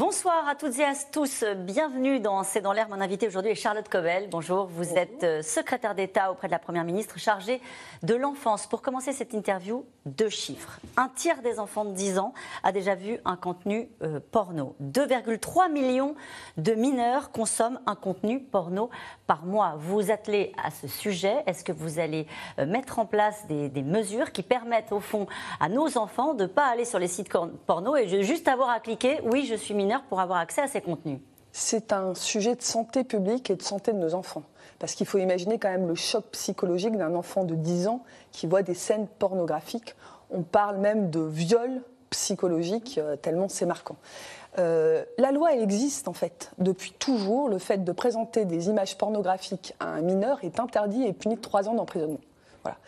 Bonsoir à toutes et à tous. Bienvenue dans C'est dans l'air. Mon invité aujourd'hui est Charlotte Cobel. Bonjour. Vous êtes euh, secrétaire d'État auprès de la Première ministre chargée de l'enfance. Pour commencer cette interview, deux chiffres. Un tiers des enfants de 10 ans a déjà vu un contenu euh, porno. 2,3 millions de mineurs consomment un contenu porno par mois. Vous vous attelez à ce sujet. Est-ce que vous allez euh, mettre en place des, des, mesures qui permettent au fond à nos enfants de ne pas aller sur les sites porno? Et juste avoir à cliquer oui, je suis pour avoir accès à ces contenus C'est un sujet de santé publique et de santé de nos enfants. Parce qu'il faut imaginer quand même le choc psychologique d'un enfant de 10 ans qui voit des scènes pornographiques. On parle même de viol psychologique, euh, tellement c'est marquant. Euh, la loi, elle existe en fait. Depuis toujours, le fait de présenter des images pornographiques à un mineur est interdit et puni de 3 ans d'emprisonnement. Voilà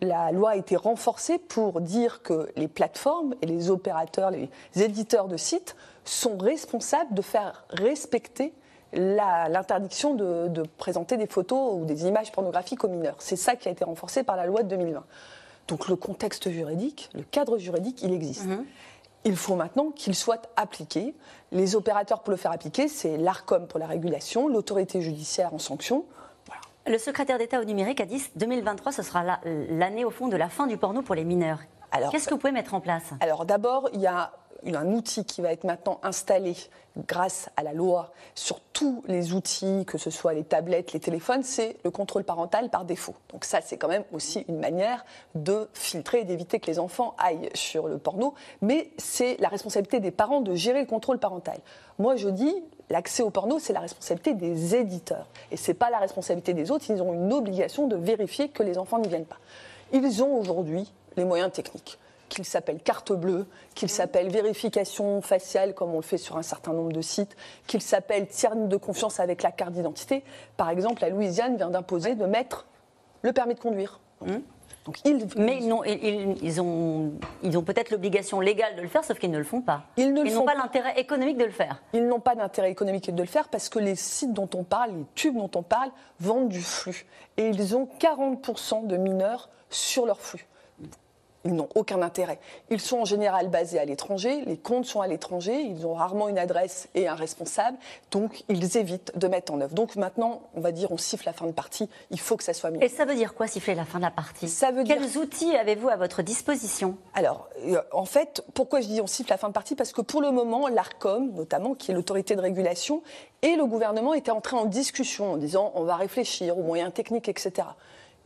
la loi a été renforcée pour dire que les plateformes et les opérateurs, les éditeurs de sites sont responsables de faire respecter l'interdiction de, présenter des photos ou des images pornographiques aux mineurs. C'est ça qui a été renforcé par la loi de 2020. Donc le contexte juridique, le cadre juridique, il existe. Mhm. Il faut maintenant qu'il soit appliqué. Les opérateurs pour le faire appliquer, c'est l'ARCOM pour la régulation, l'autorité judiciaire en sanction. Le secrétaire d'État au numérique a dit que 2023, ce sera l'année au fond de la fin du porno pour les mineurs. Qu'est-ce que vous pouvez mettre en place? Alors d'abord, il y a un outil qui va être maintenant installé grâce à la loi sur tous les outils, que ce soit les tablettes, les téléphones, c'est le contrôle parental par défaut. Donc ça, c'est quand même aussi une manière de filtrer et d'éviter que les enfants aillent sur le porno, mais c'est la responsabilité des parents de gérer le contrôle parental. Moi, je dis, l'accès au porno, c'est la responsabilité des éditeurs. Et ce n'est pas la responsabilité des autres. Ils ont une obligation de vérifier que les enfants n'y viennent pas. Ils ont aujourd'hui les moyens techniques qu'il s'appelle carte bleue, qu'il s'appelle vérification faciale, comme on le fait sur un certain nombre de sites, qu'il s'appelle tiers de confiance avec la carte d'identité. Par exemple, la Louisiane vient d'imposer de mettre le permis de conduire. Mmh. Mais ils, ont, ils ont peut-être l'obligation légale de le faire, sauf qu'ils ne le font pas. Ils n'ont pas l'intérêt économique de le faire. Ils n'ont pas d'intérêt économique de le faire parce que les sites dont on parle, les tubes dont on parle, vendent du flux. Et ils ont 40% de mineurs sur leur flux ils n'ont aucun intérêt. Ils sont en général basés à l'étranger, les comptes sont à l'étranger, ils ont rarement une adresse et un responsable, donc ils évitent de mettre en œuvre. Donc maintenant, on va dire, on siffle la fin de partie, il faut que ça soit mis. Et ça veut dire quoi siffler la fin de la partie? Ça veut Quels outils avez-vous à votre disposition? Alors, euh, en fait, pourquoi je dis on siffle la fin de partie? Parce que pour le moment, l'ARCOM, notamment, qui est l'autorité de régulation, et le gouvernement étaient entrés en discussion en disant on va réfléchir aux moyens techniques, etc.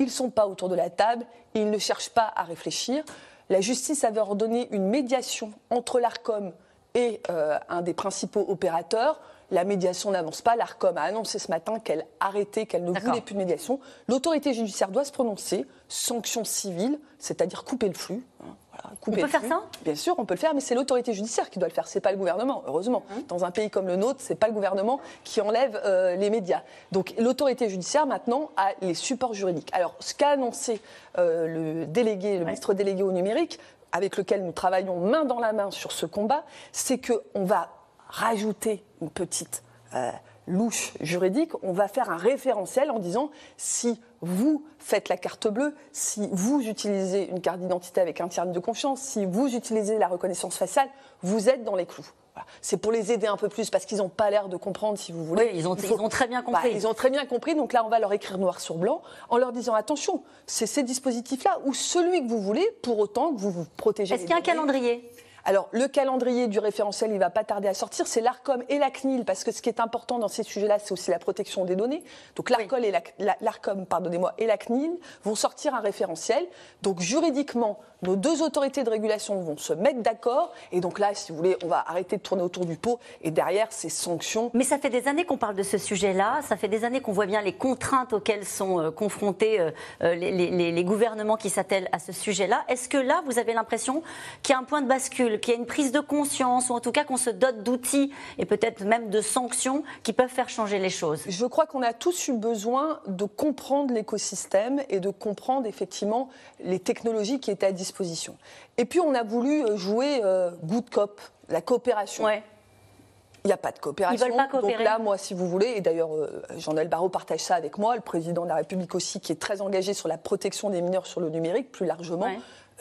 Ils ne sont pas autour de la table, ils ne cherchent pas à réfléchir. La justice avait ordonné une médiation entre l'ARCOM et euh, un des principaux opérateurs. La médiation n'avance pas. L'ARCOM a annoncé ce matin qu'elle arrêtait, qu'elle ne voulait plus de médiation. L'autorité judiciaire doit se prononcer. Sanction civile, c'est-à-dire couper le flux. Hein, on peut faire ça? Bien sûr, on peut le faire, mais c'est l'autorité judiciaire qui doit le faire. C'est pas le gouvernement, heureusement. Mmh. Dans un pays comme le nôtre, c'est pas le gouvernement qui enlève euh, les médias. Donc l'autorité judiciaire maintenant a les supports juridiques. Alors ce qu'a annoncé euh, le délégué, le ministre délégué au numérique, avec lequel nous travaillons main dans la main sur ce combat, c'est qu'on va rajouter une petite euh, louche juridique, on va faire un référentiel en disant si vous faites la carte bleue, si vous utilisez une carte d'identité avec un tiers de confiance, si vous utilisez la reconnaissance faciale, vous êtes dans les clous. C'est pour les aider un peu plus parce qu'ils n'ont pas l'air de comprendre, si vous voulez. Oui, ils ont, très bien compris. Bah, ils ont très bien compris. Donc là, on va leur écrire noir sur blanc en leur disant attention, c'est ces dispositifs-là ou celui que vous voulez, pour autant que vous vous protégez. Est-ce qu'il y a un calendrier? Alors, le calendrier du référentiel, il va pas tarder à sortir. C'est l'ARCOM et la CNIL, parce que ce qui est important dans ces sujets-là, c'est aussi la protection des données. Donc, l'ARCOM et l'ARCOM, pardonnez-moi, et la CNIL vont sortir un référentiel. Donc, juridiquement, nos deux autorités de régulation vont se mettre d'accord. Et donc là, si vous voulez, on va arrêter de tourner autour du pot. Et derrière, ces sanctions. Mais ça fait des années qu'on parle de ce sujet-là. Ça fait des années qu'on voit bien les contraintes auxquelles sont euh, confrontés euh, euh, les, les, gouvernements qui s'attellent à ce sujet-là. Est-ce que là, vous avez l'impression qu'il y a un point de bascule qu'il y ait une prise de conscience, ou en tout cas qu'on se dote d'outils et peut-être même de sanctions qui peuvent faire changer les choses Je crois qu'on a tous eu besoin de comprendre l'écosystème et de comprendre effectivement les technologies qui étaient à disposition. Et puis on a voulu jouer euh, good cop, la coopération. Ouais. Il n'y a pas de coopération. Ils veulent pas coopérer. Donc là, moi, si vous voulez, et d'ailleurs, euh, Jean-Noël Barrot partage ça avec moi, le président de la République aussi, qui est très engagé sur la protection des mineurs sur le numérique, plus largement. Ouais.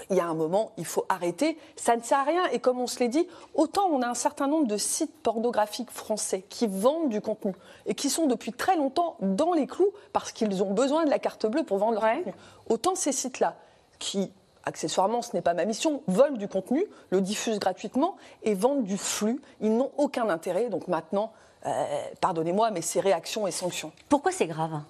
Il y a un moment, il faut arrêter. Ça ne sert à rien. Et comme on se l'est dit, autant on a un certain nombre de sites pornographiques français qui vendent du contenu et qui sont depuis très longtemps dans les clous parce qu'ils ont besoin de la carte bleue pour vendre leur Ouais. contenu. Autant ces sites-là qui accessoirement, ce n'est pas ma mission, volent du contenu, le diffusent gratuitement et vendent du flux. Ils n'ont aucun intérêt. Donc maintenant, euh, pardonnez-moi, mais ces réactions et sanctions. Pourquoi c'est grave?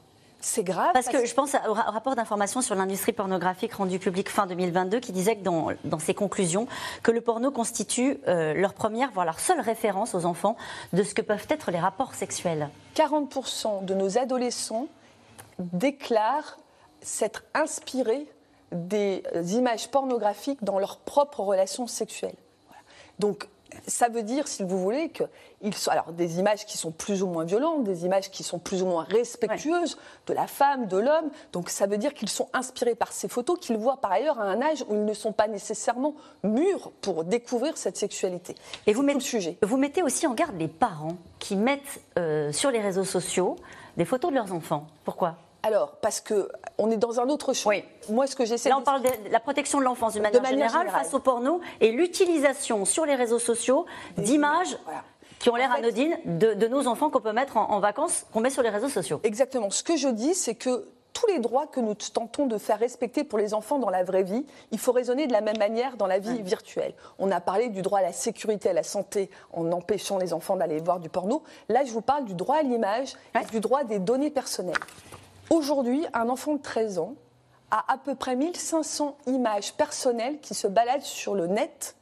C'est grave. Parce que je pense au ra- au rapport d'information sur l'industrie pornographique rendu public fin 2022 qui disait que dans, dans ses conclusions que le porno constitue euh, leur première, voire leur seule référence aux enfants de ce que peuvent être les rapports sexuels. 40% de nos adolescents déclarent s'être inspirés des images pornographiques dans leurs propres relations sexuelles. Voilà. Donc, ça veut dire, si vous voulez, que alors des images qui sont plus ou moins violentes, des images qui sont plus ou moins respectueuses de la femme, de l'homme. Donc, ça veut dire qu'ils sont inspirés par ces photos qu'ils voient par ailleurs à un âge où ils ne sont pas nécessairement mûrs pour découvrir cette sexualité. Et vous C'est tout mettez, le sujet. vous mettez aussi en garde les parents qui mettent euh, sur les réseaux sociaux des photos de leurs enfants. Pourquoi? Alors, parce que on est dans un autre champ. Oui. Moi, ce que j'essaie Là, on de- parle de la protection de l'enfance d'une manière, manière générale, générale. face au porno et l'utilisation sur les réseaux sociaux d'images Voilà. qui ont l'air En fait- anodines de, de nos enfants qu'on peut mettre en, en vacances, qu'on met sur les réseaux sociaux. Exactement. Ce que je dis, c'est que tous les droits que nous tentons de faire respecter pour les enfants dans la vraie vie, il faut raisonner de la même manière dans la vie virtuelle. On a parlé du droit à la sécurité, à la santé, en empêchant les enfants d'aller voir du porno. Là, je vous parle du droit à l'image, et du droit des données personnelles. Aujourd'hui, un enfant de 13 ans a à peu près 1500 images personnelles qui se baladent sur le net,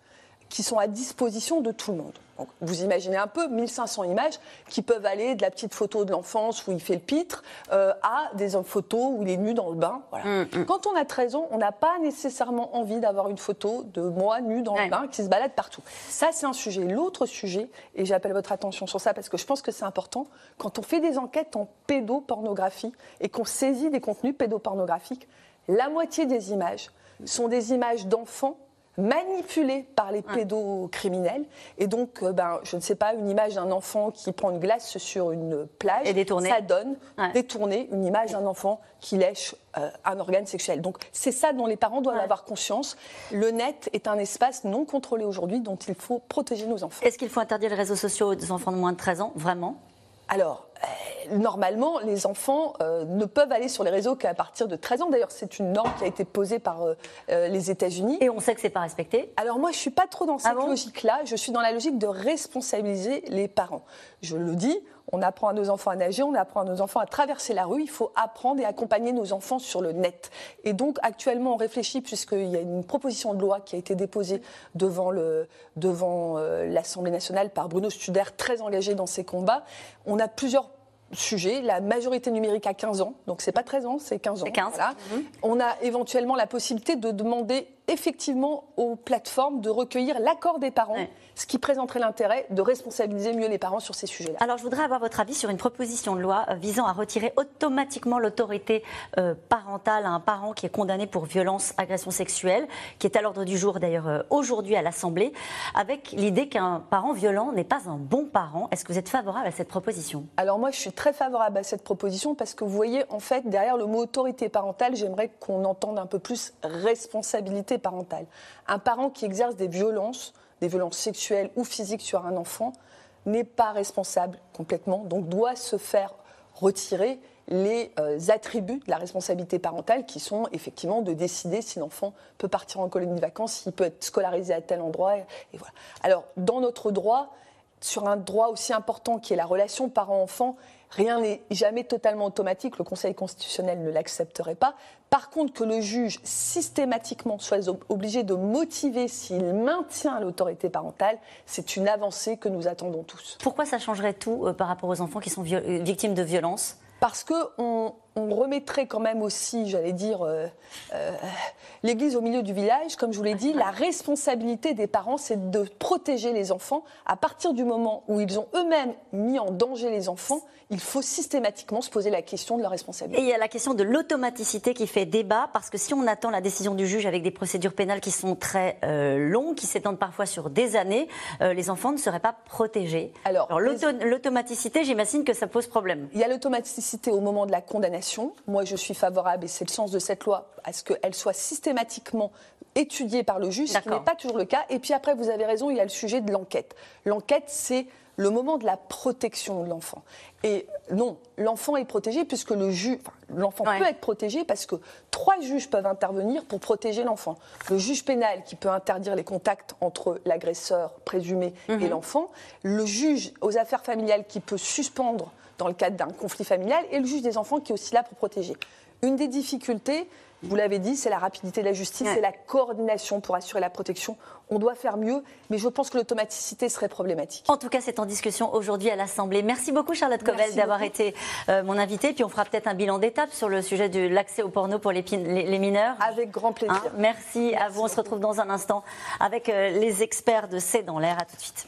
qui sont à disposition de tout le monde. Donc, vous imaginez un peu 1500 images qui peuvent aller de la petite photo de l'enfance où il fait le pitre euh, à des photos où il est nu dans le bain. Voilà. Quand on a 13 ans, on n'a pas nécessairement envie d'avoir une photo de moi nu dans Ouais. le bain qui se balade partout. Ça, c'est un sujet. L'autre sujet, et j'appelle votre attention sur ça parce que je pense que c'est important, quand on fait des enquêtes en pédopornographie et qu'on saisit des contenus pédopornographiques, la moitié des images sont des images d'enfants manipulés par les pédocriminels. Et donc, euh, ben, je ne sais pas, une image d'un enfant qui prend une glace sur une plage, Et ça donne Ouais. une image d'un enfant qui lèche euh, un organe sexuel. Donc, c'est ça dont les parents doivent Ouais. avoir conscience. Le net est un espace non contrôlé aujourd'hui dont il faut protéger nos enfants. Est-ce qu'il faut interdire les réseaux sociaux aux enfants de moins de 13 ans Vraiment? Alors, euh, normalement, les enfants euh, ne peuvent aller sur les réseaux qu'à partir de 13 ans. D'ailleurs, c'est une norme qui a été posée par euh, euh, les États-Unis. Et on sait que c'est pas respecté. Alors moi, je suis pas trop dans cette Ah bon? logique-là. Je suis dans la logique de responsabiliser les parents. Je le dis, on apprend à nos enfants à nager, on apprend à nos enfants à traverser la rue. Il faut apprendre et accompagner nos enfants sur le net. Et donc actuellement, on réfléchit puisqu'il y a une proposition de loi qui a été déposée devant le devant l'Assemblée nationale par Bruno Studer, très engagé dans ces combats. On a plusieurs sujets. La majorité numérique à 15 ans, donc c'est pas 13 ans, c'est 15 ans. C'est 15. Voilà. On a éventuellement la possibilité de demander effectivement aux plateformes de recueillir l'accord des parents, Ouais. ce qui présenterait l'intérêt de responsabiliser mieux les parents sur ces sujets-là. Alors, je voudrais avoir votre avis sur une proposition de loi euh, visant à retirer automatiquement l'autorité euh, parentale à un parent qui est condamné pour violence, agression sexuelle, qui est à l'ordre du jour d'ailleurs euh, aujourd'hui à l'Assemblée, avec l'idée qu'un parent violent n'est pas un bon parent. Est-ce que vous êtes favorable à cette proposition? Alors moi, je suis très favorable à cette proposition parce que vous voyez, en fait, derrière le mot autorité parentale, j'aimerais qu'on entende un peu plus responsabilité parentale. Un parent qui exerce des violences, des violences sexuelles ou physiques sur un enfant, n'est pas responsable complètement, donc doit se faire retirer les euh, attributs de la responsabilité parentale qui sont effectivement de décider si l'enfant peut partir en colonie de vacances, s'il peut être scolarisé à tel endroit. Et, voilà. Alors, dans notre droit, sur un droit aussi important qui est la relation parent-enfant, rien n'est jamais totalement automatique. Le Conseil constitutionnel ne l'accepterait pas. Par contre, que le juge systématiquement soit ob- obligé de motiver s'il maintient l'autorité parentale, c'est une avancée que nous attendons tous. Pourquoi ça changerait tout euh, par rapport aux enfants qui sont euh, victimes de violences? Parce qu'on on on remettrait quand même aussi, j'allais dire, euh, euh, l'église au milieu du village. Comme je vous l'ai dit, la responsabilité des parents, c'est de protéger les enfants. À partir du moment où ils ont eux-mêmes mis en danger les enfants, il faut systématiquement se poser la question de leur responsabilité. Et il y a la question de l'automaticité qui fait débat, parce que si on attend la décision du juge avec des procédures pénales qui sont très euh, longues, qui s'étendent parfois sur des années, les enfants ne seraient pas protégés. Alors, Alors l'automaticité, j'imagine que ça pose problème. Il y a l'automaticité au moment de la condamnation moi, je suis favorable, et c'est le sens de cette loi, à ce qu'elle soit systématiquement étudiée par le juge, ce qui n'est pas toujours le cas. Et puis après, vous avez raison, il y a le sujet de l'enquête. L'enquête, c'est le moment de la protection de l'enfant. Et non, l'enfant est protégé puisque le juge, l'enfant peut être protégé parce que trois juges peuvent intervenir pour protéger l'enfant. Le juge pénal qui peut interdire les contacts entre l'agresseur présumé et mhm. l'enfant, le juge aux affaires familiales qui peut suspendre dans le cadre d'un conflit familial, et le juge des enfants qui est aussi là pour protéger. Une des difficultés, vous l'avez dit, c'est la rapidité de la justice, c'est la coordination pour assurer la protection. On doit faire mieux, mais je pense que l'automaticité serait problématique. En tout cas, c'est en discussion aujourd'hui à l'Assemblée. Merci beaucoup, Charlotte Cobel, d'avoir été euh, mon invitée. Puis on fera peut-être un bilan d'étape sur le sujet de l'accès au porno pour les, mineurs. Avec grand plaisir. Hein, merci, à vous. On se retrouve dans un instant avec euh, les experts de C'est dans l'air. À tout de suite.